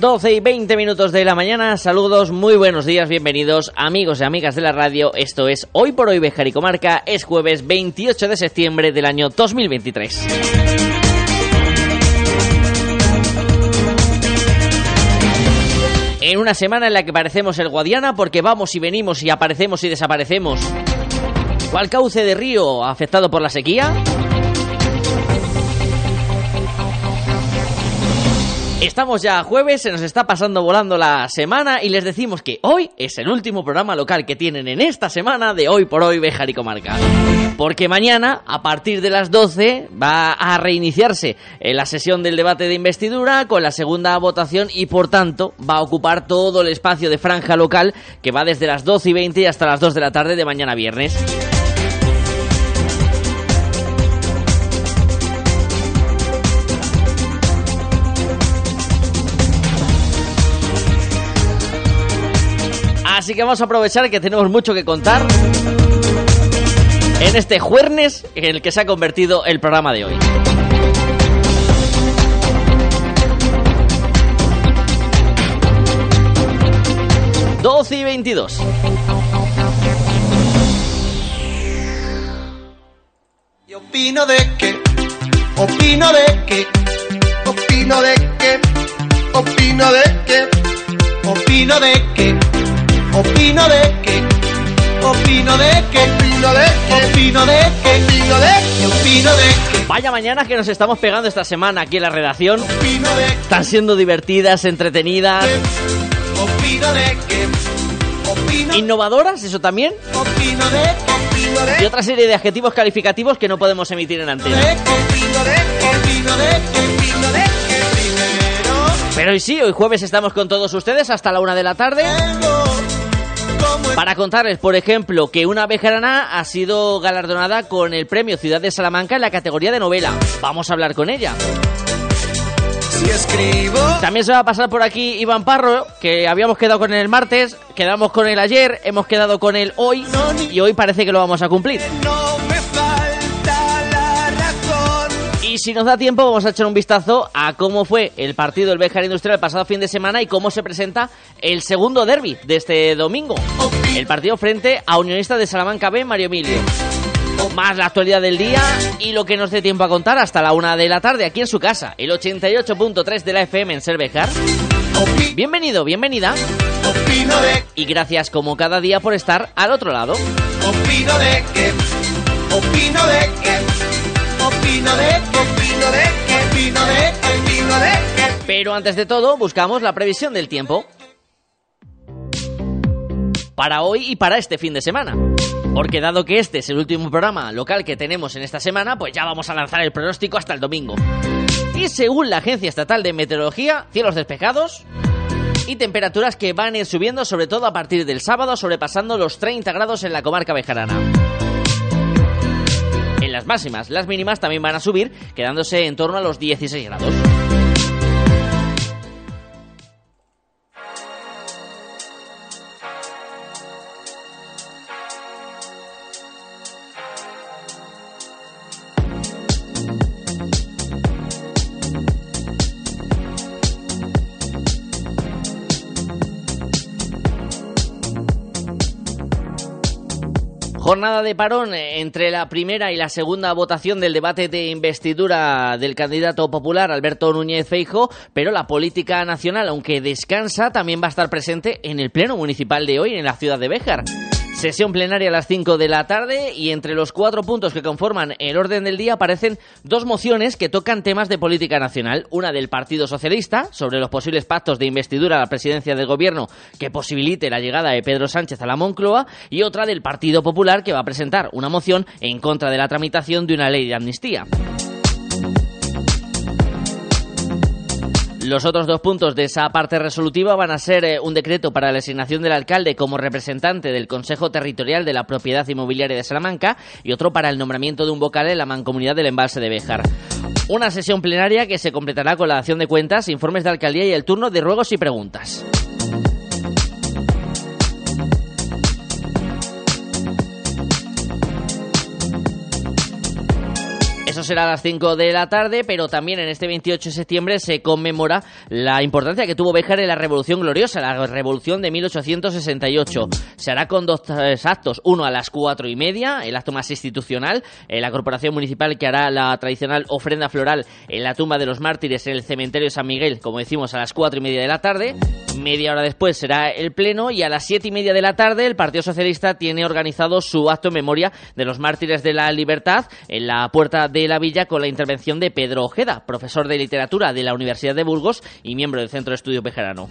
12 y 20 minutos de la mañana, saludos, muy buenos días, bienvenidos amigos y amigas de la radio, esto es Hoy por Hoy Bejar y Comarca, es jueves 28 de septiembre del año 2023. En una semana en la que parecemos el Guadiana porque vamos y venimos y aparecemos y desaparecemos. ¿Cuál cauce de río afectado por la sequía? Estamos ya jueves, se nos está pasando volando la semana y les decimos que hoy es el último programa local que tienen en esta semana de Hoy por Hoy Bejar y Comarca. Porque mañana, a partir de las 12, va a reiniciarse eh, la sesión del debate de investidura con la segunda votación y por tanto va a ocupar todo el espacio de franja local que va desde las 12 y 20 hasta las 2 de la tarde de mañana viernes. Así que vamos a aprovechar que tenemos mucho que contar en este jueves en el que se ha convertido el programa de hoy. Doce y veintidós. Y opino de que, opino de que, opino de que, opino de que, opino de que. Opino de que, opino de que, opino de que, opino de que, opino de que, opino de que. Vaya mañana que nos estamos pegando esta semana aquí en la redacción. Opino de que, Están siendo divertidas, entretenidas, opino de que, opino, innovadoras, eso también. opino de que, opino de Y otra serie de adjetivos calificativos que no podemos emitir en antena. opino de que, opino de que, opino de que, primero Pero hoy sí, hoy jueves estamos con todos ustedes hasta la una de la tarde. Para contarles, por ejemplo, que una vejerana ha sido galardonada con el premio Ciudad de Salamanca en la categoría de novela. Vamos a hablar con ella. si escribo, También se va a pasar por aquí Iván Parro, que habíamos quedado con él el martes, quedamos con él ayer, hemos quedado con él hoy y hoy parece que lo vamos a cumplir. no Y si nos da tiempo, vamos a echar un vistazo a cómo fue el partido del Bejar Industrial el pasado fin de semana y cómo se presenta el segundo derby de este domingo. El partido frente a Unionista de Salamanca B, Mario Emilio. Más la actualidad del día y lo que nos dé tiempo a contar hasta la una de la tarde aquí en su casa, el 88.3 de la FM en. Opi- Bienvenido, bienvenida y gracias como cada día por estar al otro lado. Opino de que, opino de que, Pero antes de todo, buscamos la previsión del tiempo. Para hoy y para este fin de semana. Porque dado que este es el último programa local que tenemos en esta semana, pues ya vamos a lanzar el pronóstico hasta el domingo. Y según la Agencia Estatal de Meteorología, cielos despejados y temperaturas que van a ir subiendo sobre todo a partir del sábado, sobrepasando los 30 grados en la comarca bejarana. Las máximas, las mínimas también van a subir, quedándose en torno a los 16 grados. Jornada de parón entre la primera y la segunda votación del debate de investidura del candidato popular Alberto Núñez Feijo, pero la política nacional, aunque descansa, también va a estar presente en el pleno municipal de hoy en la ciudad de Béjar. Sesión plenaria a las 5 de la tarde y entre los cuatro puntos que conforman el orden del día aparecen dos mociones que tocan temas de política nacional. Una del Partido Socialista sobre los posibles pactos de investidura a la presidencia del gobierno que posibilite la llegada de Pedro Sánchez a la Moncloa y otra del Partido Popular que va a presentar una moción en contra de la tramitación de una ley de amnistía. Los otros dos puntos de esa parte resolutiva van a ser eh, un decreto para la asignación del alcalde como representante del Consejo Territorial de la Propiedad Inmobiliaria de Salamanca y otro para el nombramiento de un vocal en la mancomunidad del embalse de Béjar. Una sesión plenaria que se completará con la acción de cuentas, informes de alcaldía y el turno de ruegos y preguntas. Será a las 5 de la tarde, pero también en este 28 de septiembre se conmemora la importancia que tuvo Béjar en la Revolución Gloriosa, la Revolución de 1868. Se hará con dos eh, actos, uno a las cuatro y media, el acto más institucional, en la Corporación Municipal que hará la tradicional ofrenda floral en la tumba de los mártires en el cementerio de San Miguel, como decimos, a las cuatro y media de la tarde. Media hora después será el pleno y a las siete y media de la tarde el Partido Socialista tiene organizado su acto en memoria de los mártires de la libertad en la puerta de la villa con la intervención de Pedro Ojeda, profesor de literatura de la Universidad de Burgos y miembro del Centro de Estudio Pejerano.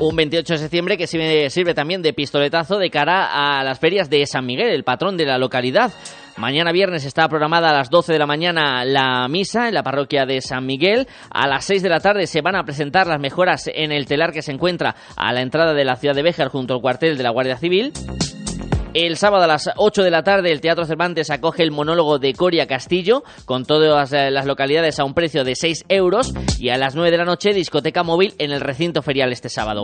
Un 28 de septiembre que sirve también de pistoletazo de cara a las ferias de San Miguel, el patrón de la localidad. Mañana viernes está programada a las 12 de la mañana la misa en la parroquia de San Miguel. A las 6 de la tarde se van a presentar las mejoras en el telar que se encuentra a la entrada de la ciudad de Béjar junto al cuartel de la Guardia Civil. El sábado a las 8 de la tarde el Teatro Cervantes acoge el monólogo de Coria Castillo con todas eh, las localidades a un precio de 6 euros y a las 9 de la noche discoteca móvil en el recinto ferial este sábado.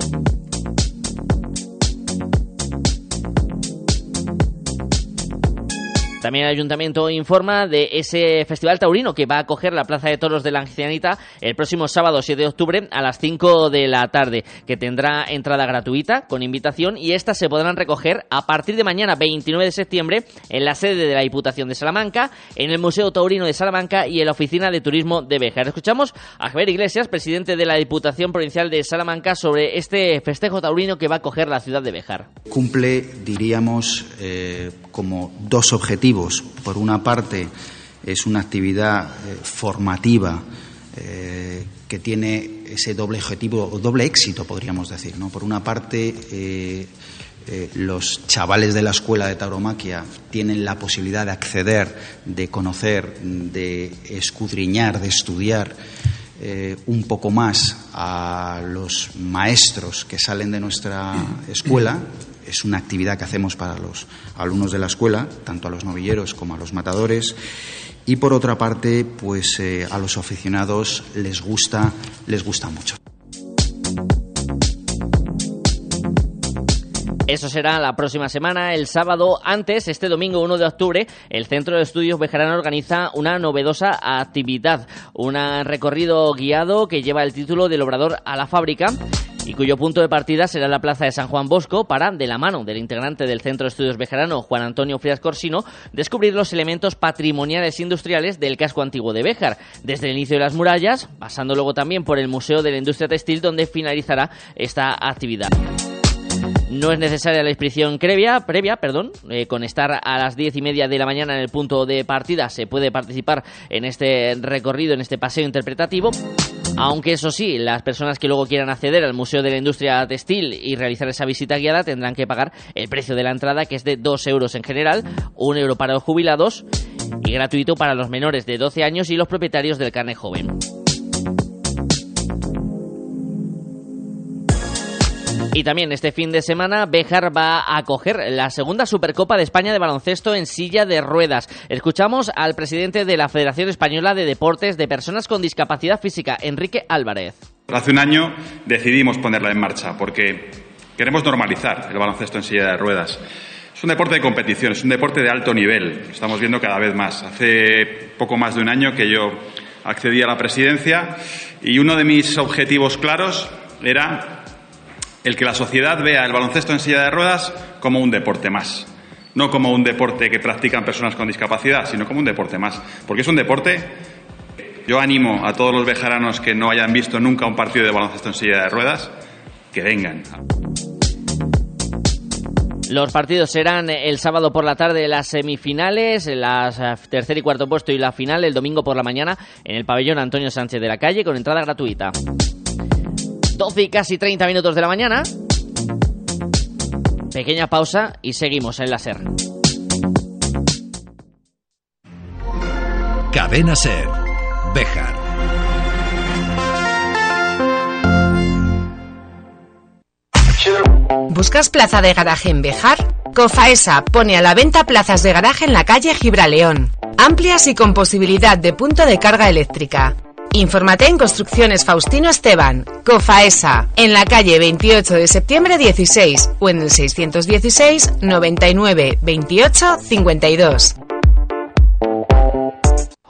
También el ayuntamiento informa de ese festival taurino que va a acoger la Plaza de Toros de la Ancianita el próximo sábado 7 de octubre a las 5 de la tarde, que tendrá entrada gratuita con invitación y estas se podrán recoger a partir de mañana 29 de septiembre en la sede de la Diputación de Salamanca, en el Museo Taurino de Salamanca y en la Oficina de Turismo de Béjar. Escuchamos a Javier Iglesias, presidente de la Diputación Provincial de Salamanca, sobre este festejo taurino que va a acoger la ciudad de Béjar. Cumple, diríamos, eh, como dos objetivos por una parte, es una actividad eh, formativa eh, que tiene ese doble objetivo, o doble éxito, podríamos decir. ¿no? Por una parte, eh, los chavales de la escuela de tauromaquia tienen la posibilidad de acceder, de conocer, de escudriñar, de estudiar un poco más a los maestros que salen de nuestra escuela es una actividad que hacemos para los alumnos de la escuela, tanto a los novilleros como a los matadores. Y por otra parte, pues eh, a los aficionados les gusta, les gusta mucho. Eso será la próxima semana, el sábado. Antes, este domingo 1 de octubre, el Centro de Estudios Bejarano organiza una novedosa actividad, un recorrido guiado que lleva el título del Obrador a la Fábrica y cuyo punto de partida será la plaza de San Juan Bosco para, de la mano del integrante del Centro de Estudios Bejarano, Juan Antonio Frías Corsino, descubrir los elementos patrimoniales industriales del casco antiguo de Béjar, desde el inicio de las murallas, pasando luego también por el Museo de la Industria Textil, donde finalizará esta actividad. No es necesaria la inscripción previa, previa perdón, eh, con estar a las diez y media de la mañana en el punto de partida se puede participar en este recorrido, en este paseo interpretativo. Aunque eso sí, las personas que luego quieran acceder al Museo de la Industria Textil y realizar esa visita guiada tendrán que pagar el precio de la entrada, que es de 2 euros en general, 1 euro para los jubilados y gratuito para los menores de 12 años y los propietarios del carne joven. Y también este fin de semana Béjar va a acoger la segunda Supercopa de España de baloncesto en silla de ruedas. Escuchamos al presidente de la Federación Española de Deportes de Personas con Discapacidad Física, Enrique Álvarez. Hace un año decidimos ponerla en marcha porque queremos normalizar el baloncesto en silla de ruedas. Es un deporte de competición, es un deporte de alto nivel. Estamos viendo cada vez más. Hace poco más de un año que yo accedí a la presidencia y uno de mis objetivos claros era el que la sociedad vea el baloncesto en silla de ruedas como un deporte más. No como un deporte que practican personas con discapacidad, sino como un deporte más. Porque es un deporte. Yo animo a todos los bejaranos que no hayan visto nunca un partido de baloncesto en silla de ruedas que vengan. Los partidos serán el sábado por la tarde las semifinales, las eh, tercer y cuarto puesto y la final el domingo por la mañana en el pabellón Antonio Sánchez de la Calle con entrada gratuita. 12 y casi 30 minutos de la mañana. Pequeña pausa y seguimos en la SER. Cadena Ser. Bejar. ¿Buscas plaza de garaje en Bejar? Cofaesa pone a la venta plazas de garaje en la calle Gibraleón, amplias y con posibilidad de punto de carga eléctrica. Infórmate en Construcciones Faustino Esteban, Cofaesa, en la calle 28 de septiembre 16 o en el 616 99 28 52.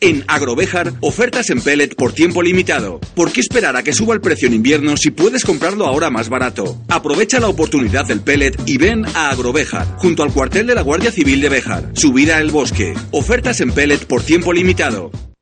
En Agrovejar, ofertas en pellet por tiempo limitado. ¿Por qué esperar a que suba el precio en invierno si puedes comprarlo ahora más barato? Aprovecha la oportunidad del pellet y ven a Agrovejar, junto al cuartel de la Guardia Civil de Béjar. Subida el bosque. Ofertas en pellet por tiempo limitado.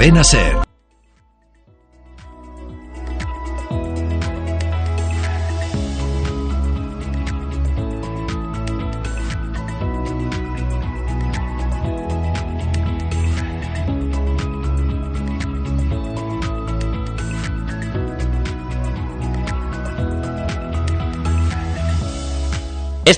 Cadena Ser.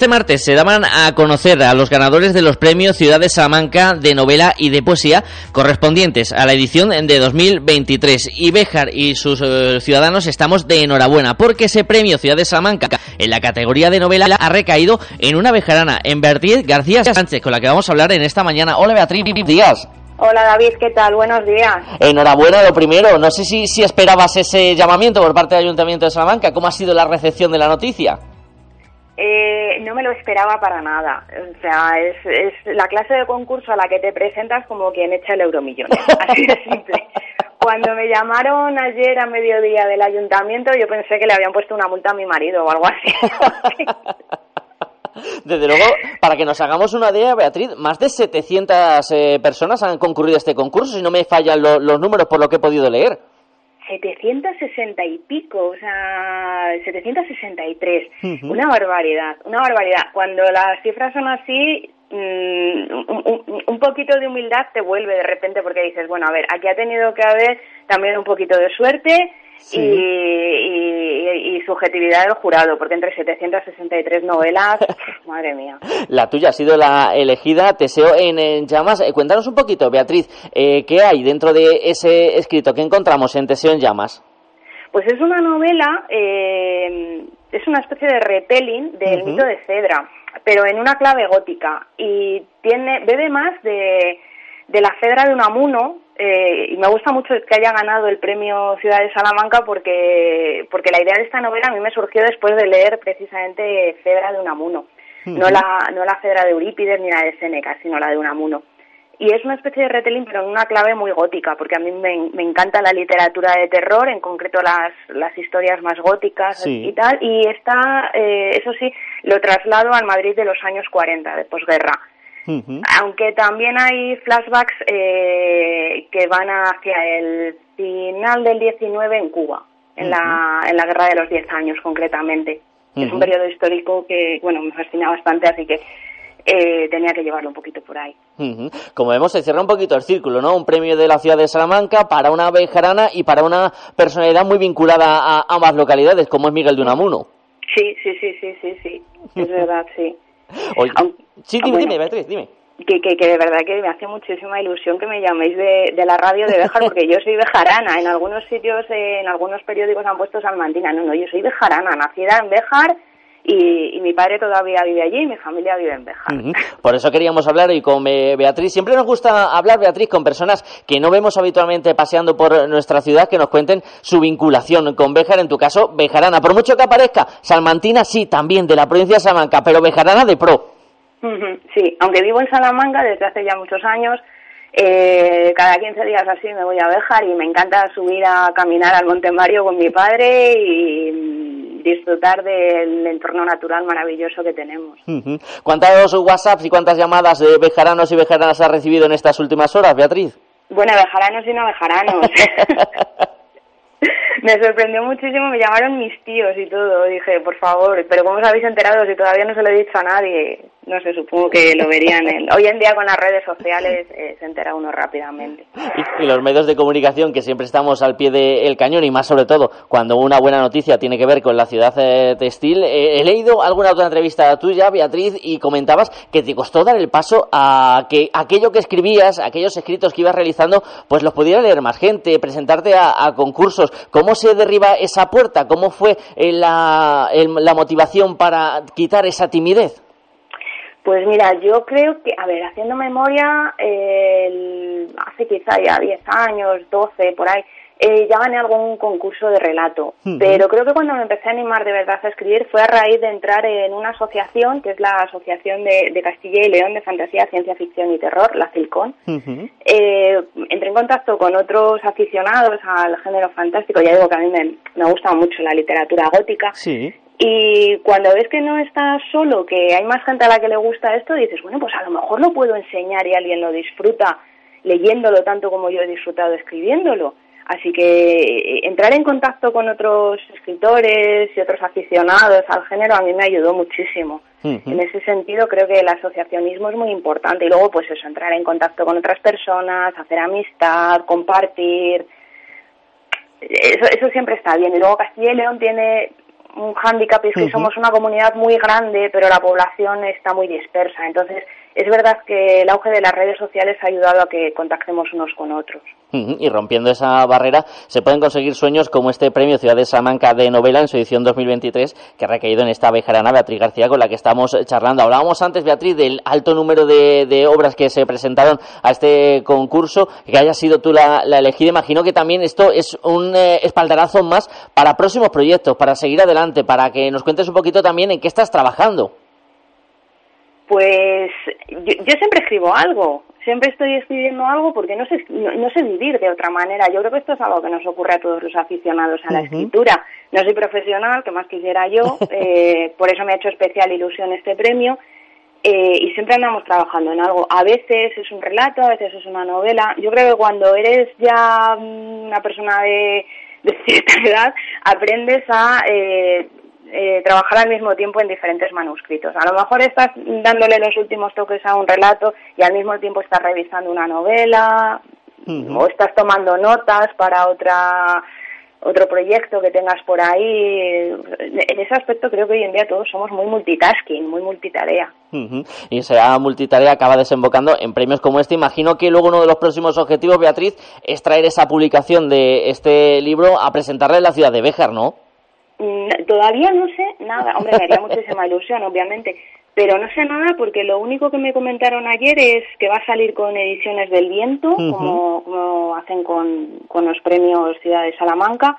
Este martes se daban a conocer a los ganadores de los premios Ciudad de Salamanca de novela y de poesía correspondientes a la edición de 2023. Y Béjar y sus eh, ciudadanos estamos de enhorabuena porque ese premio Ciudad de Salamanca en la categoría de novela ha recaído en una bejarana, en Beatriz García Sánchez, con la que vamos a hablar en esta mañana. Hola Beatriz, días. Hola David, ¿qué tal? Buenos días. Enhorabuena lo primero. No sé si, si esperabas ese llamamiento por parte del Ayuntamiento de Salamanca. ¿Cómo ha sido la recepción de la noticia? No me lo esperaba para nada. O sea, es, es la clase de concurso a la que te presentas como quien echa el euromillón. Así de simple. Cuando me llamaron ayer a mediodía del ayuntamiento, yo pensé que le habían puesto una multa a mi marido o algo así. Desde luego, para que nos hagamos una idea, Beatriz, más de 700 eh, personas han concurrido a este concurso, si no me fallan lo- los números por lo que he podido leer. 760 y pico, o sea, 763. Ujú. Una barbaridad, una barbaridad. Cuando las cifras son así, mm, un- un poquito de humildad te vuelve de repente porque dices, bueno, a ver, aquí ha tenido que haber también un poquito de suerte Sí. y, y- y subjetividad del jurado, porque entre 763 novelas, madre mía. La tuya ha sido la elegida, Teseo en, en llamas. Eh, cuéntanos un poquito, Beatriz, eh, ¿qué hay dentro de ese escrito que encontramos en Teseo en llamas? Pues es una novela, eh, es una especie de retelling del mito de Cedra, pero en una clave gótica y tiene bebe más de, de la Cedra de Unamuno eh, y me gusta mucho que haya ganado el premio Ciudad de Salamanca porque porque la idea de esta novela a mí me surgió después de leer precisamente Cedra de Unamuno, no la no la Cedra de Eurípides ni la de Séneca, sino la de Unamuno. Y es una especie de retelling, pero en una clave muy gótica, porque a mí me, me encanta la literatura de terror, en concreto las, las historias más góticas Sí. y tal. Y está, eh, eso sí, lo traslado al Madrid de los años 40, de posguerra. Aunque también hay flashbacks eh, que van hacia el final del 19 en Cuba, en, la, en la guerra de los 10 años concretamente. Es un periodo histórico que, bueno, me fascina bastante, así que eh, tenía que llevarlo un poquito por ahí. Como vemos, se cierra un poquito el círculo, ¿no? Un premio de la ciudad de Salamanca para una bejarana y para una personalidad muy vinculada a ambas localidades, como es Miguel de Unamuno. Sí, sí, sí, sí, sí, sí, es verdad, sí. Oye, sí, dime, bueno. dime, Beatriz, dime. que, que, que, de verdad que me hace muchísima ilusión que me llaméis de, de la radio de Bejar, porque yo soy bejarana. En algunos sitios, eh, en algunos periódicos han puesto salmantina. No, no, yo soy bejarana, nacida en Bejar y, y, mi padre todavía vive allí y mi familia vive en Bejar. Uh -huh. Por eso queríamos hablar hoy con eh, Beatriz. Siempre nos gusta hablar, Beatriz, con personas que no vemos habitualmente paseando por nuestra ciudad, que nos cuenten su vinculación con Bejar, en tu caso, bejarana. Por mucho que aparezca, salmantina sí, también de la provincia de Salamanca, pero bejarana de pro. Uh -huh. Sí, aunque vivo en Salamanca desde hace ya muchos años, eh, cada 15 días así me voy a Bejar y me encanta subir a caminar al Monte Mario con mi padre y disfrutar del entorno natural maravilloso que tenemos. ¿Cuántos WhatsApps y cuántas llamadas de bejaranos y bejaranas has recibido en estas últimas horas, Beatriz? Bueno, bejaranos y no bejaranos. me sorprendió muchísimo, me llamaron mis tíos y todo. Dije, por favor, pero ¿cómo os habéis enterado si todavía no se lo he dicho a nadie? No sé, supongo que lo verían. En... Hoy en día con las redes sociales eh, se entera uno rápidamente. Y, los medios de comunicación que siempre estamos al pie del cañón y más sobre todo cuando una buena noticia tiene que ver con la ciudad eh, textil. Eh, he leído alguna otra entrevista tuya, Beatriz, y comentabas que te costó dar el paso a que aquello que escribías, aquellos escritos que ibas realizando, pues los pudiera leer más gente, presentarte a, a concursos. ¿Cómo se derriba esa puerta? ¿Cómo fue la, la motivación para quitar esa timidez? Pues mira, yo creo que, a ver, haciendo memoria, eh, el, hace quizá ya 10 años, 12, por ahí, eh, ya gané algún concurso de relato. Uh -huh. Pero creo que cuando me empecé a animar de verdad a escribir fue a raíz de entrar en una asociación, que es la Asociación de, de Castilla y León de Fantasía, Ciencia Ficción y Terror, la CILCON. Uh -huh. eh, entré en contacto con otros aficionados al género fantástico. Ya digo que a mí me, me gusta mucho la literatura gótica. Sí. Y cuando ves que no estás solo, que hay más gente a la que le gusta esto, dices, bueno, pues a lo mejor lo puedo enseñar y alguien lo disfruta leyéndolo tanto como yo he disfrutado escribiéndolo. Así que entrar en contacto con otros escritores y otros aficionados al género a mí me ayudó muchísimo. Uh -huh. En ese sentido creo que el asociacionismo es muy importante y luego pues eso, entrar en contacto con otras personas, hacer amistad, compartir, eso, eso siempre está bien. Y luego Castilla y León tiene un hándicap es que uh -huh. somos una comunidad muy grande, pero la población está muy dispersa. Entonces, es verdad que el auge de las redes sociales ha ayudado a que contactemos unos con otros. Y rompiendo esa barrera, se pueden conseguir sueños como este premio Ciudad de Salamanca de novela en su edición 2023, que ha recaído en esta bejarana Beatriz García con la que estamos charlando. Hablábamos antes, Beatriz, del alto número de, de obras que se presentaron a este concurso, que haya sido tú la, la elegida. Imagino que también esto es un eh, espaldarazo más para próximos proyectos, para seguir adelante, para que nos cuentes un poquito también en qué estás trabajando. Pues yo, yo, siempre escribo algo, siempre estoy escribiendo algo porque no sé, no, no, sé vivir de otra manera. Yo creo que esto es algo que nos ocurre a todos los aficionados a la uh -huh. escritura. No soy profesional, que más quisiera yo, eh, por eso me ha hecho especial ilusión este premio. Eh, y siempre andamos trabajando en algo. A veces es un relato, a veces es una novela. Yo creo que cuando eres ya una persona de, de cierta edad, aprendes a eh, eh, trabajar al mismo tiempo en diferentes manuscritos. A lo mejor estás dándole los últimos toques a un relato y al mismo tiempo estás revisando una novela uh -huh. o estás tomando notas para otra otro proyecto que tengas por ahí. En ese aspecto creo que hoy en día todos somos muy multitasking, muy multitarea. Uh -huh. Y esa multitarea acaba desembocando en premios como este. Imagino que luego uno de los próximos objetivos, Beatriz, es traer esa publicación de este libro a presentarle en la ciudad de Béjar, ¿no? Mm, todavía no sé nada. Hombre, me haría muchísima ilusión, obviamente. Pero no sé nada porque lo único que me comentaron ayer es que va a salir con Ediciones del Viento, uh -huh. como, como, hacen con, con los premios Ciudad de Salamanca.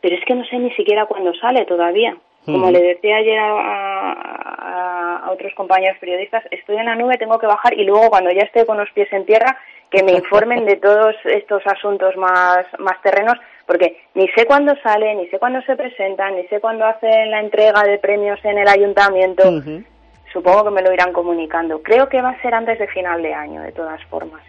Pero es que no sé ni siquiera cuándo sale todavía. Como le decía ayer a, a, a, otros compañeros periodistas, estoy en la nube, tengo que bajar y luego cuando ya esté con los pies en tierra, que me informen de todos estos asuntos más, más terrenos, porque ni sé cuándo sale, ni sé cuándo se presentan, ni sé cuándo hacen la entrega de premios en el ayuntamiento. Supongo que me lo irán comunicando. Creo que va a ser antes de final de año, de todas formas.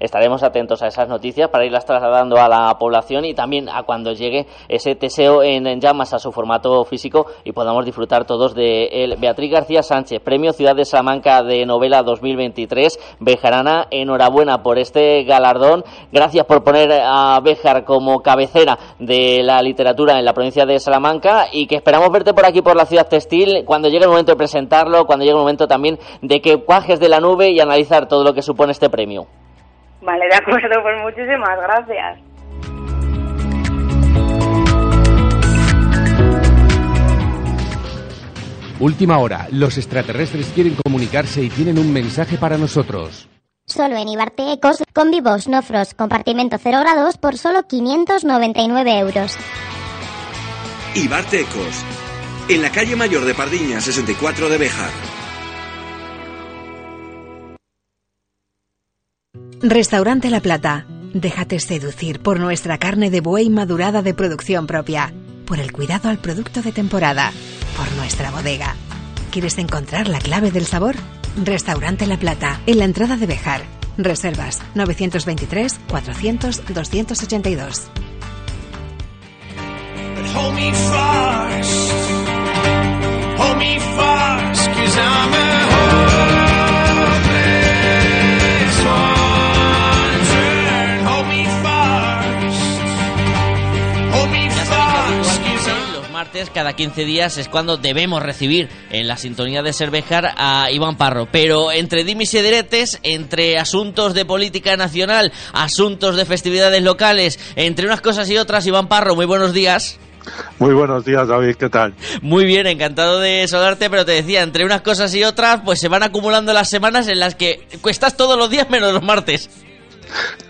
Estaremos atentos a esas noticias para irlas trasladando a la población y también a cuando llegue ese teseo en, en llamas a su formato físico y podamos disfrutar todos de él. Beatriz García Sánchez, Premio Ciudad de Salamanca de Novela 2023. Bejarana, enhorabuena por este galardón. Gracias por poner a Bejar como cabecera de la literatura en la provincia de Salamanca y que esperamos verte por aquí por la ciudad textil cuando llegue el momento de presentarlo cuando llegue el momento también de que cuajes de la nube y analizar todo lo que supone este premio. Vale, de acuerdo, pues muchísimas gracias. Última hora. Los extraterrestres quieren comunicarse y tienen un mensaje para nosotros. Solo en Ibarte Ecos, con vivos, no frost, compartimento 0 grados por solo 599 euros. Ibarte Ecos, en la calle mayor de Pardiña, 64 de Bejar. Restaurante La Plata. Déjate seducir por nuestra carne de buey madurada de producción propia, por el cuidado al producto de temporada, por nuestra bodega. ¿Quieres encontrar la clave del sabor? Restaurante La Plata, en la entrada de Bejar. Reservas 923 400 282. Cada 15 días, es cuando debemos recibir en la sintonía de Cervejar a Iván Parro. Pero entre dimis y diretes, entre asuntos de política nacional, asuntos de festividades locales, entre unas cosas y otras, Iván Parro, muy buenos días. Muy buenos días, David, ¿qué tal? Muy bien, encantado de saludarte, pero te decía, entre unas cosas y otras, pues se van acumulando las semanas en las que cuestas todos los días menos los martes.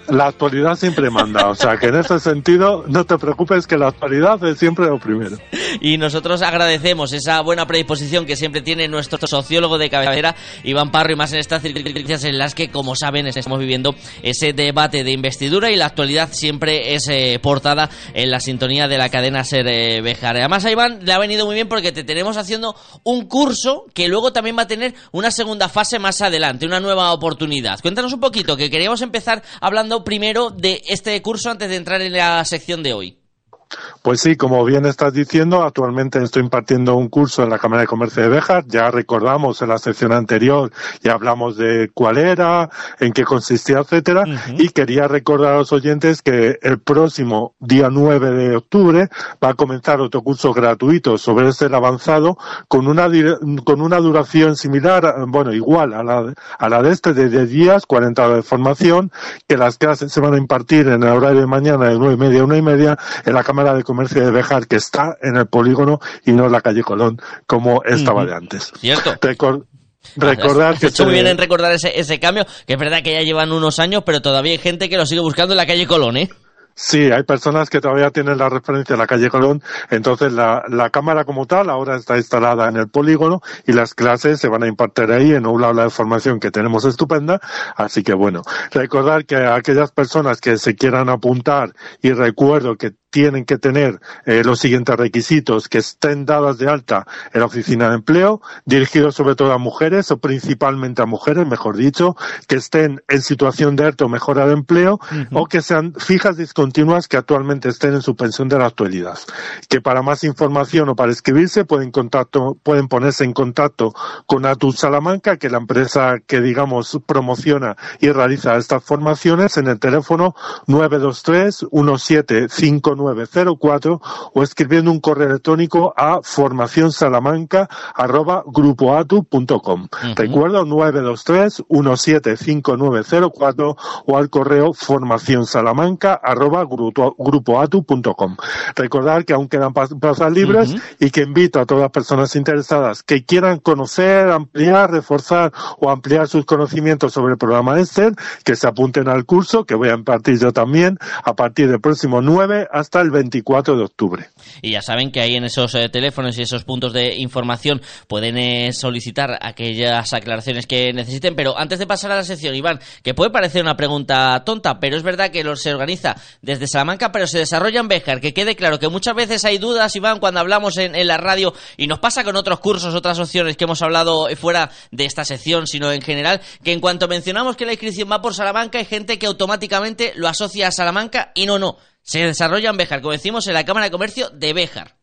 La actualidad siempre manda, o sea que en ese sentido no te preocupes que la actualidad es siempre lo primero. Y nosotros agradecemos esa buena predisposición que siempre tiene nuestro sociólogo de cabecera, Iván Parro, y más en estas circunstancias en las que, como saben, estamos viviendo ese debate de investidura y la actualidad siempre es eh, portada en la sintonía de la cadena Ser eh, Bejar. Además, a Iván le ha venido muy bien porque te tenemos haciendo un curso que luego también va a tener una segunda fase más adelante, una nueva oportunidad. Cuéntanos un poquito, que queríamos empezar hablando primero de este curso antes de entrar en la sección de hoy. Pues sí, como bien estás diciendo, actualmente estoy impartiendo un curso en la Cámara de Comercio de Béjar. Ya recordamos en la sección anterior y hablamos de cuál era, en qué consistía, etcétera. Y quería recordar a los oyentes que el próximo día 9 de octubre va a comenzar otro curso gratuito sobre el avanzado con una con una duración similar, bueno, igual a la, a la de este de 10 días, 40 horas de formación, que las clases se van a impartir en el horario de mañana de 9 y media a 1 y media en la Cámara de Comercio de Bejar, que está en el polígono y no en la calle Colón, como estaba de antes. Cierto. Recor recordar que hecho muy bien en recordar ese, ese cambio, que es verdad que ya llevan unos años, pero todavía hay gente que lo sigue buscando en la calle Colón, ¿eh? Sí, hay personas que todavía tienen la referencia a la calle Colón, entonces la, la cámara como tal ahora está instalada en el polígono y las clases se van a impartir ahí en una aula de formación que tenemos estupenda, así que bueno, recordar que aquellas personas que se quieran apuntar y recuerdo que tienen que tener eh, los siguientes requisitos, que estén dadas de alta en la oficina de empleo, dirigidos sobre todo a mujeres o principalmente a mujeres, mejor dicho, que estén en situación de ERTE o mejora de empleo o que sean fijas discontinuas que actualmente estén en su pensión de la actualidad. Que para más información o para inscribirse pueden, contacto, pueden ponerse en contacto con Atus Salamanca, que es la empresa que digamos promociona y realiza estas formaciones en el teléfono 923 1759 904 o escribiendo un correo electrónico a formacionsalamanca arroba grupoatu.com. Recuerdo 923 175904 o al correo formacionsalamanca arroba grupo- grupoatu.com. Recordar que aún quedan plazas libres y que invito a todas las personas interesadas que quieran conocer, ampliar, reforzar o ampliar sus conocimientos sobre el programa Esther, que se apunten al curso que voy a impartir yo también a partir del próximo 9 hasta el 24 de octubre. Y ya saben que ahí en esos eh, teléfonos y esos puntos de información pueden eh, solicitar aquellas aclaraciones que necesiten. Pero antes de pasar a la sección, Iván, que puede parecer una pregunta tonta, pero es verdad que lo se organiza desde Salamanca, pero se desarrolla en Béjar. Que quede claro que muchas veces hay dudas, Iván, cuando hablamos en, en la radio y nos pasa con otros cursos, otras opciones que hemos hablado eh, fuera de esta sección, sino en general, que en cuanto mencionamos que la inscripción va por Salamanca, hay gente que automáticamente lo asocia a Salamanca y no, no. Se desarrolla en Béjar, como decimos, en la Cámara de Comercio de Béjar.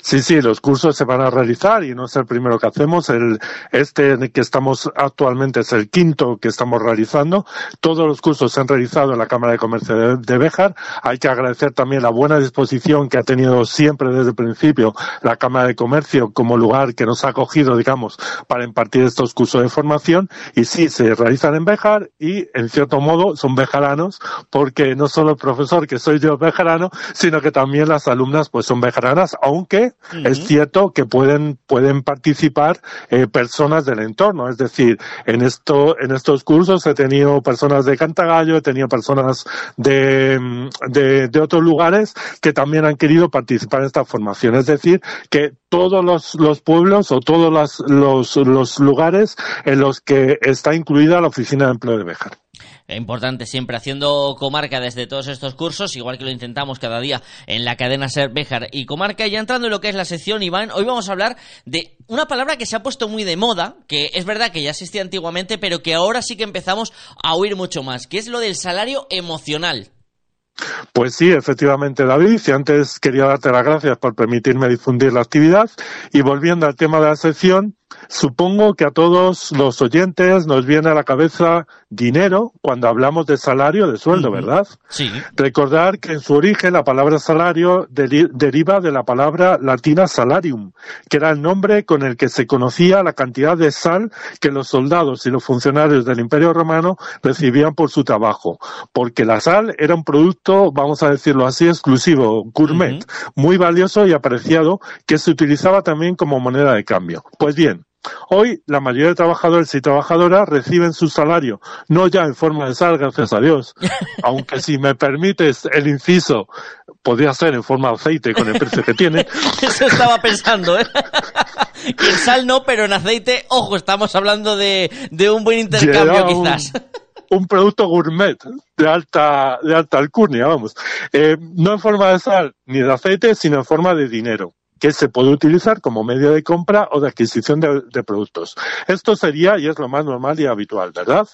Sí, sí, los cursos se van a realizar y no es el primero que hacemos. El, este que estamos actualmente es el quinto que estamos realizando. Todos los cursos se han realizado en la Cámara de Comercio de, de Béjar. Hay que agradecer también la buena disposición que ha tenido siempre desde el principio la Cámara de Comercio como lugar que nos ha acogido, digamos, para impartir estos cursos de formación. Y sí, se realizan en Béjar y, en cierto modo, son bejaranos porque no solo el profesor, que soy yo bejarano, sino que también las alumnas pues son bejaranas, aunque es cierto que pueden, pueden participar eh, personas del entorno. Es decir, en esto, en estos cursos he tenido personas de Cantagallo, he tenido personas de, de, de otros lugares que también han querido participar en esta formación. Es decir, que todos los, los pueblos o todos los, los, los lugares en los que está incluida la Oficina de Empleo de Béjar. Importante siempre haciendo comarca desde todos estos cursos, igual que lo intentamos cada día en la cadena Ser Béjar y Comarca. Y entrando en lo que es la sección, Iván, hoy vamos a hablar de una palabra que se ha puesto muy de moda, que es verdad que ya existía antiguamente, pero que ahora sí que empezamos a oír mucho más, que es lo del salario emocional. Pues sí, efectivamente, David. Y antes quería darte las gracias por permitirme difundir la actividad. Y volviendo al tema de la sección, supongo que a todos los oyentes nos viene a la cabeza dinero cuando hablamos de salario, de sueldo, ¿verdad? Sí. Recordar que en su origen la palabra salario deri- deriva de la palabra latina salarium, que era el nombre con el que se conocía la cantidad de sal que los soldados y los funcionarios del Imperio Romano recibían por su trabajo, porque la sal era un producto, vamos a decirlo así, exclusivo, gourmet, muy valioso y apreciado, que se utilizaba también como moneda de cambio. Pues bien, Hoy la mayoría de trabajadores y trabajadoras reciben su salario, no ya en forma de sal, gracias a Dios, aunque si me permites el inciso, podría ser en forma de aceite con el precio que tiene. Eso estaba pensando, ¿eh? que en sal no, pero en aceite, ojo, estamos hablando de, de un buen intercambio un- quizás. un producto gourmet de alta, de alta alcurnia, vamos. Eh, no en forma de sal ni de aceite, sino en forma de dinero que se puede utilizar como medio de compra o de adquisición de, de productos. Esto sería, y es lo más normal y habitual, ¿verdad?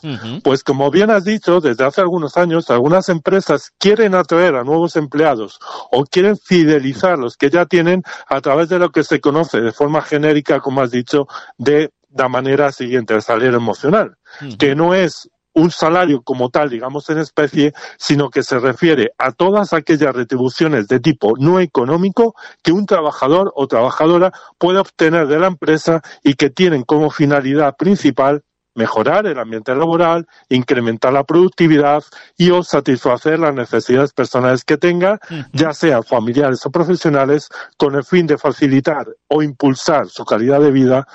Pues como bien has dicho, desde hace algunos años, algunas empresas quieren atraer a nuevos empleados o quieren fidelizar los que ya tienen a través de lo que se conoce de forma genérica, como has dicho, de la manera siguiente, el salario emocional, que no es un salario como tal, digamos en especie, sino que se refiere a todas aquellas retribuciones de tipo no económico que un trabajador o trabajadora puede obtener de la empresa y que tienen como finalidad principal mejorar el ambiente laboral, incrementar la productividad y o satisfacer las necesidades personales que tenga, ya sean familiares o profesionales, con el fin de facilitar o impulsar su calidad de vida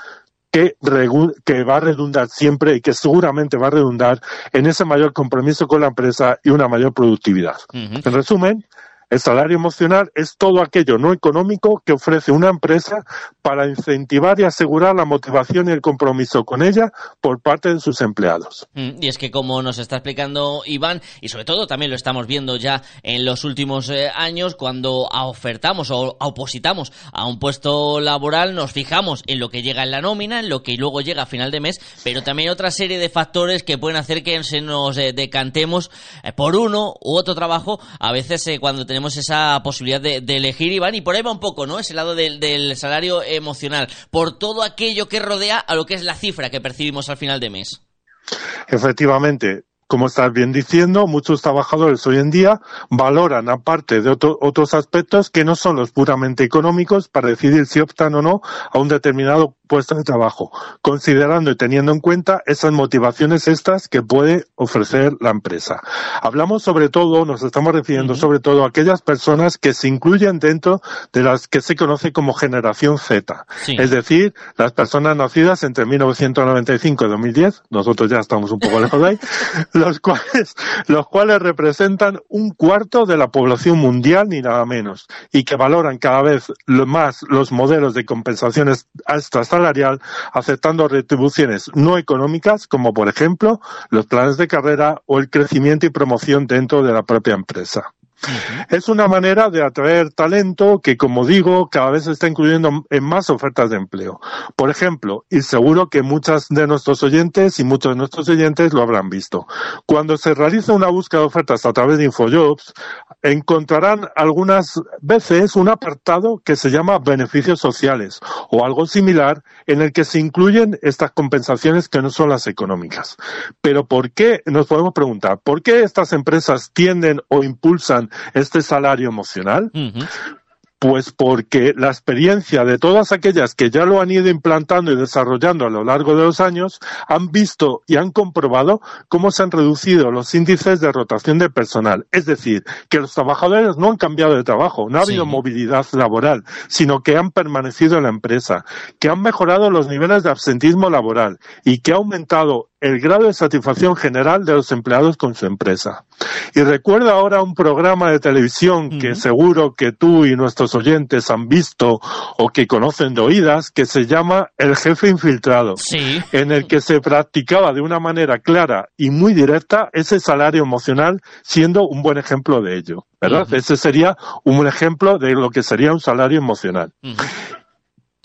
que, va a redundar siempre y que seguramente va a redundar en ese mayor compromiso con la empresa y una mayor productividad. En resumen, el salario emocional es todo aquello no económico que ofrece una empresa para incentivar y asegurar la motivación y el compromiso con ella por parte de sus empleados. Mm, Y es que como nos está explicando Iván, y sobre todo también lo estamos viendo ya en los últimos eh, años, cuando ofertamos o opositamos a un puesto laboral, nos fijamos en lo que llega en la nómina, en lo que luego llega a final de mes, pero también otra serie de factores que pueden hacer que se nos eh, decantemos eh, por uno u otro trabajo, a veces cuando tenemos esa posibilidad de, de elegir, Iván, y por ahí va un poco, ¿no? Ese lado del, del salario emocional, por todo aquello que rodea a lo que es la cifra que percibimos al final de mes. Efectivamente, como estás bien diciendo, muchos trabajadores hoy en día valoran, aparte de otro- otros aspectos que no son los puramente económicos, para decidir si optan o no a un determinado puesto de trabajo, considerando y teniendo en cuenta esas motivaciones estas que puede ofrecer la empresa. Hablamos sobre todo, nos estamos refiriendo sobre todo a aquellas personas que se incluyen dentro de las que se conoce como generación Z, Sí. es decir, las personas nacidas entre 1995 y 2010, nosotros ya estamos un poco lejos de ahí, los cuales, los cuales representan un cuarto de la población mundial ni nada menos, y que valoran cada vez más los modelos de compensaciones extrasalarial, aceptando retribuciones no económicas, como por ejemplo los planes de carrera o el crecimiento y promoción dentro de la propia empresa. Es una manera de atraer talento que, como digo, cada vez se está incluyendo en más ofertas de empleo. Por ejemplo, y seguro que muchas de nuestros oyentes y muchos de nuestros oyentes lo habrán visto. Cuando se realiza una búsqueda de ofertas a través de InfoJobs, encontrarán algunas veces un apartado que se llama beneficios sociales o algo similar en el que se incluyen estas compensaciones que no son las económicas. Pero ¿por qué? Nos podemos preguntar, ¿por qué estas empresas tienden o impulsan este salario emocional? Pues porque la experiencia de todas aquellas que ya lo han ido implantando y desarrollando a lo largo de los años han visto y han comprobado cómo se han reducido los índices de rotación de personal. Es decir, que los trabajadores no han cambiado de trabajo, no ha habido movilidad laboral, sino que han permanecido en la empresa, que han mejorado los niveles de absentismo laboral y que ha aumentado el grado de satisfacción general de los empleados con su empresa. Y recuerdo ahora un programa de televisión que seguro que tú y nuestros oyentes han visto o que conocen de oídas, que se llama El jefe infiltrado, en el que se practicaba de una manera clara y muy directa ese salario emocional, siendo un buen ejemplo de ello. ¿Verdad? Ese sería un ejemplo de lo que sería un salario emocional.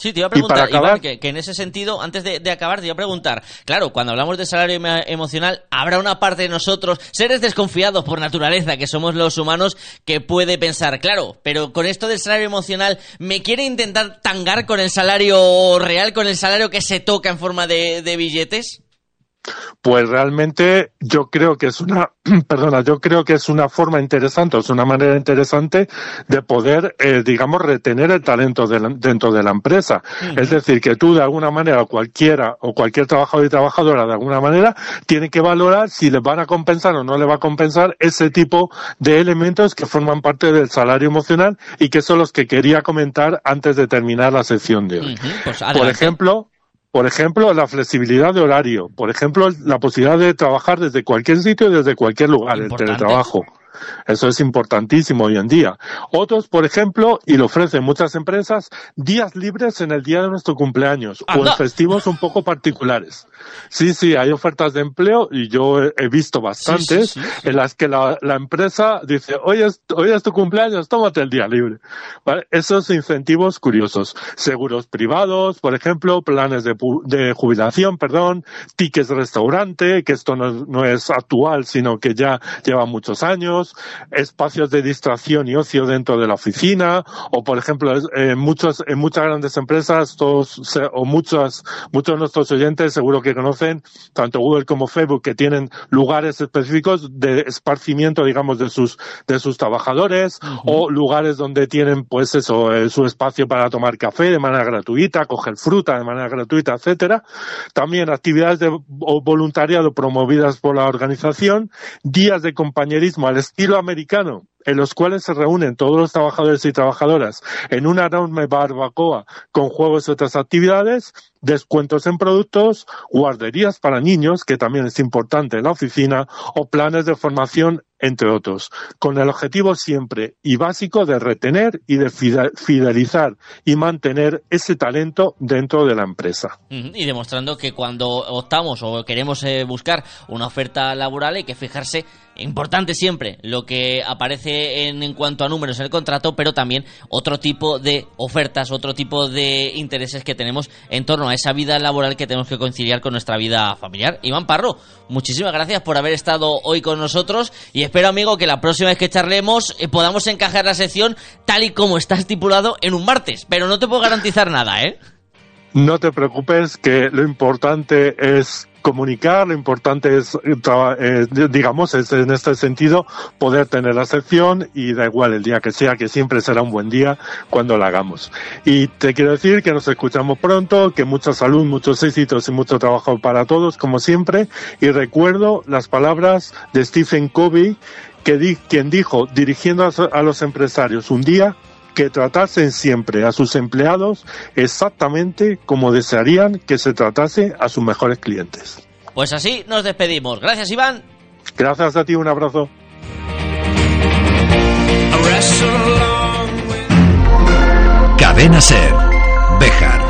Sí, te iba a preguntar, Iván, que, en ese sentido, antes de, acabar, te iba a preguntar, claro, cuando hablamos de salario emocional, habrá una parte de nosotros, seres desconfiados por naturaleza, que somos los humanos, que puede pensar, claro, pero con esto del salario emocional, ¿me quiere intentar tangar con el salario real, con el salario que se toca en forma de billetes? Pues realmente yo creo que es una, perdona, yo creo que es una forma interesante, es una manera interesante de poder, eh, digamos, retener el talento dentro de la empresa. Es decir, que tú de alguna manera, cualquiera o cualquier trabajador y trabajadora de alguna manera, tiene que valorar si le van a compensar o no le va a compensar ese tipo de elementos que forman parte del salario emocional y que son los que quería comentar antes de terminar la sección de hoy. Pues Por ejemplo, por ejemplo, la flexibilidad de horario. Por ejemplo, la posibilidad de trabajar desde cualquier sitio y desde cualquier lugar, el teletrabajo. Eso es importantísimo hoy en día. Otros, por ejemplo, y lo ofrecen muchas empresas, días libres en el día de nuestro cumpleaños o en festivos un poco particulares. Sí, sí, hay ofertas de empleo y yo he, visto bastantes en las que la, empresa dice, hoy es, hoy es tu cumpleaños, tómate el día libre. Esos incentivos curiosos. Seguros privados, por ejemplo, planes de, de jubilación, perdón, tickets restaurante, que esto no, no es actual, sino que ya lleva muchos años espacios de distracción y ocio dentro de la oficina, o por ejemplo, en, muchos, en muchas grandes empresas, todos, o muchos, muchos de nuestros oyentes seguro que conocen, tanto Google como Facebook, que tienen lugares específicos de esparcimiento, digamos, de sus, de sus trabajadores, o lugares donde tienen, pues eso, eh, su espacio para tomar café de manera gratuita, coger fruta de manera gratuita, etcétera. También actividades de voluntariado promovidas por la organización, días de compañerismo al estilo americano, en los cuales se reúnen todos los trabajadores y trabajadoras en una enorme barbacoa con juegos y otras actividades, descuentos en productos, guarderías para niños, que también es importante en la oficina, o planes de formación, entre otros, con el objetivo siempre y básico de retener y de fidelizar y mantener ese talento dentro de la empresa. Y demostrando que cuando optamos o queremos eh, buscar una oferta laboral hay que fijarse importante siempre lo que aparece en, cuanto a números en el contrato, pero también otro tipo de ofertas, otro tipo de intereses que tenemos en torno a esa vida laboral que tenemos que conciliar con nuestra vida familiar. Iván Parro, muchísimas gracias por haber estado hoy con nosotros y espero, amigo, que la próxima vez que charlemos eh, podamos encajar la sección tal y como está estipulado en un martes, pero no te puedo garantizar nada, ¿eh? No te preocupes, que lo importante es comunicar, lo importante es, eh, digamos, es en este sentido poder tener la sección y da igual el día que sea, que siempre será un buen día cuando la hagamos. Y te quiero decir que nos escuchamos pronto, que mucha salud, muchos éxitos y mucho trabajo para todos, como siempre. Y recuerdo las palabras de Stephen Covey, que di, quien dijo, dirigiendo a los empresarios un día, que tratasen siempre a sus empleados exactamente como desearían que se tratase a sus mejores clientes. Pues así nos despedimos. Gracias, Iván. Gracias a ti, un abrazo. Cadena Ser, Bejar.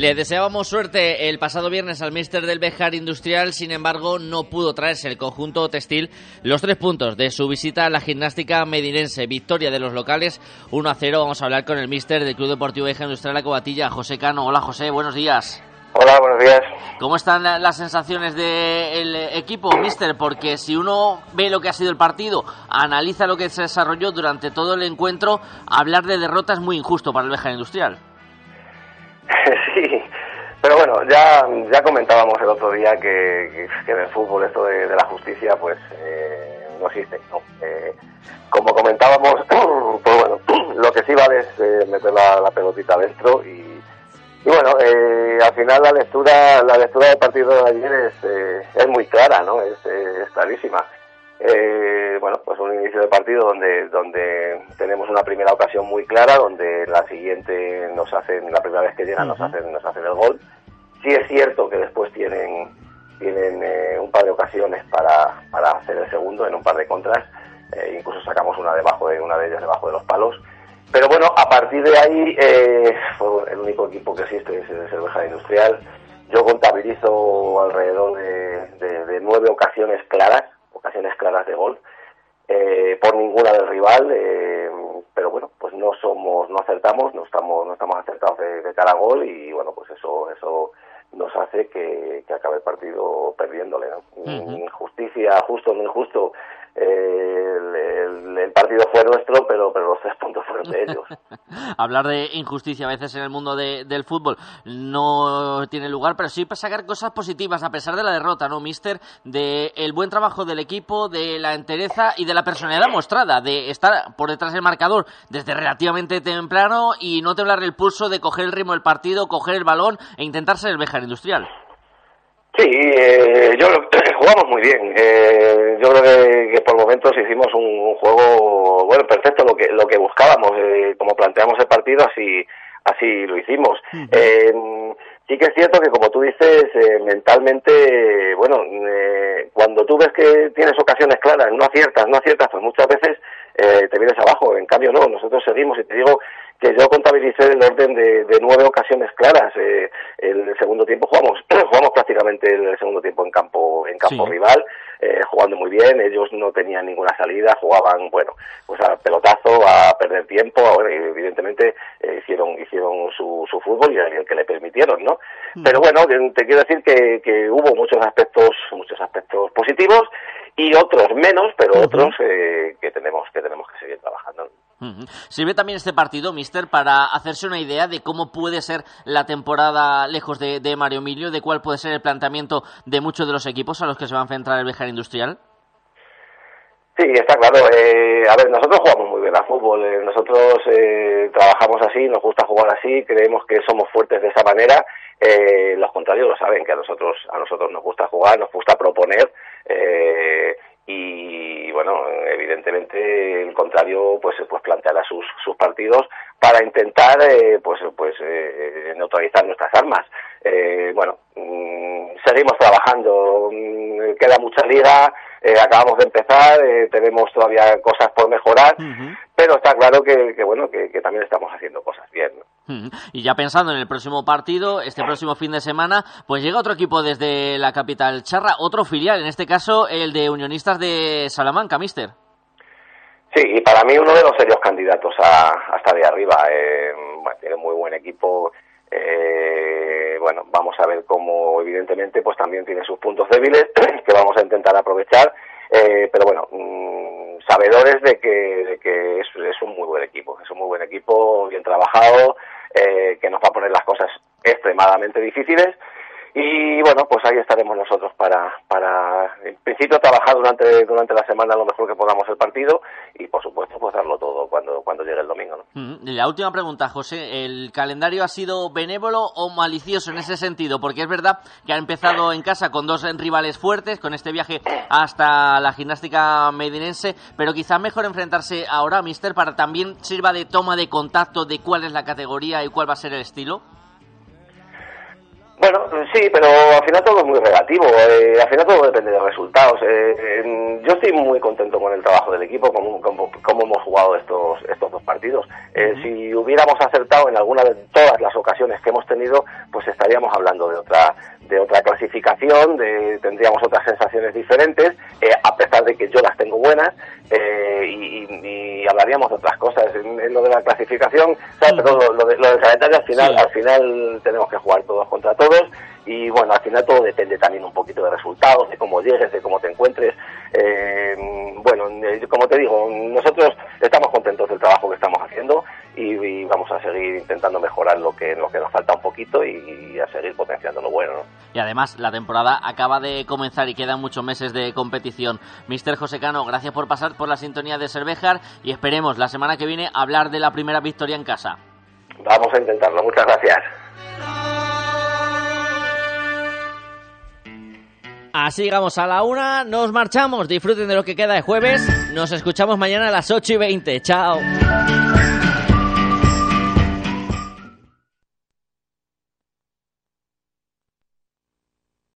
Le deseábamos suerte el pasado viernes al míster del Bejar Industrial, sin embargo no pudo traerse el conjunto textil los tres puntos de su visita a la gimnástica medinense. Victoria de los locales 1 a 0. Vamos a hablar con el míster del Club Deportivo Bejar Industrial La Cobatilla, José Cano. Hola José, buenos días. Hola, buenos días. ¿Cómo están las sensaciones del equipo, mister? Porque si uno ve lo que ha sido el partido, analiza lo que se desarrolló durante todo el encuentro, hablar de derrota es muy injusto para el Bejar Industrial. sí, pero bueno, ya, ya comentábamos el otro día que, que, en el fútbol esto de, la justicia pues eh, no existe. ¿no? Eh, como comentábamos, pues bueno, lo que sí vale es eh, meter la, pelotita dentro y, y bueno, al final la lectura la lectura del partido de ayer es, es muy clara, ¿no? Es, es clarísima eh, bueno, pues un inicio de partido donde, donde tenemos una primera ocasión muy clara, donde la siguiente nos hacen, la primera vez que llegan nos hacen, nos hacen el gol. Sí es cierto que después tienen, tienen eh, un par de ocasiones para, para hacer el segundo en un par de contras, eh, incluso sacamos una debajo de una de ellas debajo de los palos. Pero bueno, a partir de ahí, eh, fue el único equipo que existe es el Cerveja Industrial. Yo contabilizo alrededor de, de nueve ocasiones claras ocasiones claras de gol, eh, por ninguna del rival, eh, pero bueno, pues no somos, no acertamos, no estamos, no estamos acertados de, cara a gol y bueno, pues eso, eso nos hace que, acabe el partido perdiéndole, ¿no? Justicia, justo o no injusto, el, partido fue nuestro, pero, pero los tres puntos fueron de ellos. Hablar de injusticia a veces en el mundo del fútbol no tiene lugar, pero sí para sacar cosas positivas a pesar de la derrota, ¿no, mister? De el buen trabajo del equipo, de la entereza y de la personalidad mostrada, de estar por detrás del marcador desde relativamente temprano y no temblar el pulso de coger el ritmo del partido, coger el balón e intentar ser el Bejar Industrial. Sí, eh, yo jugamos muy bien. Eh, yo creo que, por momentos hicimos un, juego bueno perfecto lo que lo que buscábamos eh, como planteamos el partido así así lo hicimos. Eh, sí que es cierto que como tú dices mentalmente bueno cuando tú ves que tienes ocasiones claras no aciertas no aciertas pues muchas veces te vienes abajo. En cambio no nosotros seguimos y te digo que yo contabilicé el orden de, nueve ocasiones claras. Eh, el segundo tiempo jugamos, jugamos prácticamente el segundo tiempo en campo, en campo rival, eh, jugando muy bien. Ellos no tenían ninguna salida, jugaban, bueno, pues a pelotazo, a perder tiempo. Ahora, evidentemente eh, hicieron, hicieron su, su fútbol y el que le permitieron, ¿no? Mm. Pero bueno, te quiero decir que, que hubo muchos aspectos, muchos aspectos positivos y otros menos, pero otros que tenemos que tenemos que seguir trabajando. Sirve también este partido, Mister, para hacerse una idea de cómo puede ser la temporada lejos de, Mario Emilio, de cuál puede ser el planteamiento de muchos de los equipos a los que se va a enfrentar el Bejar Industrial. Sí, está claro. Eh, a ver, nosotros jugamos muy bien a fútbol. Eh, nosotros eh, trabajamos así, nos gusta jugar así, creemos que somos fuertes de esa manera. los contrarios lo saben, que a nosotros a nosotros nos gusta jugar, nos gusta proponer y bueno, evidentemente el contrario pues pues planteará sus, sus partidos para intentar eh, pues pues eh, neutralizar nuestras armas. Eh, bueno, mm, seguimos trabajando, mm, queda mucha liga, acabamos de empezar, tenemos todavía cosas por mejorar, pero está claro que, bueno que, también estamos haciendo cosas bien. Y ya pensando en el próximo partido, este próximo fin de semana, pues llega otro equipo desde la capital charra, otro filial, en este caso el de Unionistas de Salamanca, mister. Sí, y para mí uno de los serios candidatos a, hasta de arriba. Eh, tiene muy buen equipo. Eh, bueno, vamos a ver cómo, evidentemente, pues también tiene sus puntos débiles que vamos a intentar aprovechar. Eh, pero bueno, mm, sabedores de que, de que es, es, un muy buen equipo. Es un muy buen equipo, bien trabajado, eh, que nos va a poner las cosas extremadamente difíciles Y bueno, pues ahí estaremos nosotros para, para en principio, trabajar durante, durante la semana lo mejor que podamos el partido y, por supuesto, pues darlo todo cuando, cuando llegue el domingo. ¿no? Mm, la última pregunta, José. ¿El calendario ha sido benévolo o malicioso en ese sentido? Porque es verdad que ha empezado en casa con dos rivales fuertes, con este viaje hasta la gimnástica medinense, pero quizá mejor enfrentarse ahora, Mister, para también sirva de toma de contacto de cuál es la categoría y cuál va a ser el estilo. Bueno, sí, pero al final todo es muy relativo. Eh, al final todo depende de resultados. Eh, yo estoy muy contento con el trabajo del equipo, como, como, hemos jugado estos, estos dos partidos. Eh, si hubiéramos acertado en alguna de todas las ocasiones que hemos tenido, pues estaríamos hablando de otra de otra clasificación, de, tendríamos otras sensaciones diferentes, a pesar de que yo las tengo buenas, y, hablaríamos de otras cosas. En, lo de la clasificación, ¿sabes? pero lo, de, lo, del calendario al final, al final tenemos que jugar todos contra todos y bueno, al final todo depende también un poquito de resultados, de cómo llegues, de cómo te encuentres. Eh, bueno, eh, como te digo, nosotros estamos contentos del trabajo que estamos haciendo y, vamos a seguir intentando mejorar lo que, lo que nos falta un poquito y, a seguir potenciando lo bueno. Y además, la temporada acaba de comenzar y quedan muchos meses de competición. Mister José Cano, gracias por pasar por la sintonía de Cervejar y esperemos la semana que viene hablar de la primera victoria en casa. Vamos a intentarlo, muchas gracias. Así llegamos a la una, nos marchamos, disfruten de lo que queda de jueves, nos escuchamos mañana a las 8 y 20, chao.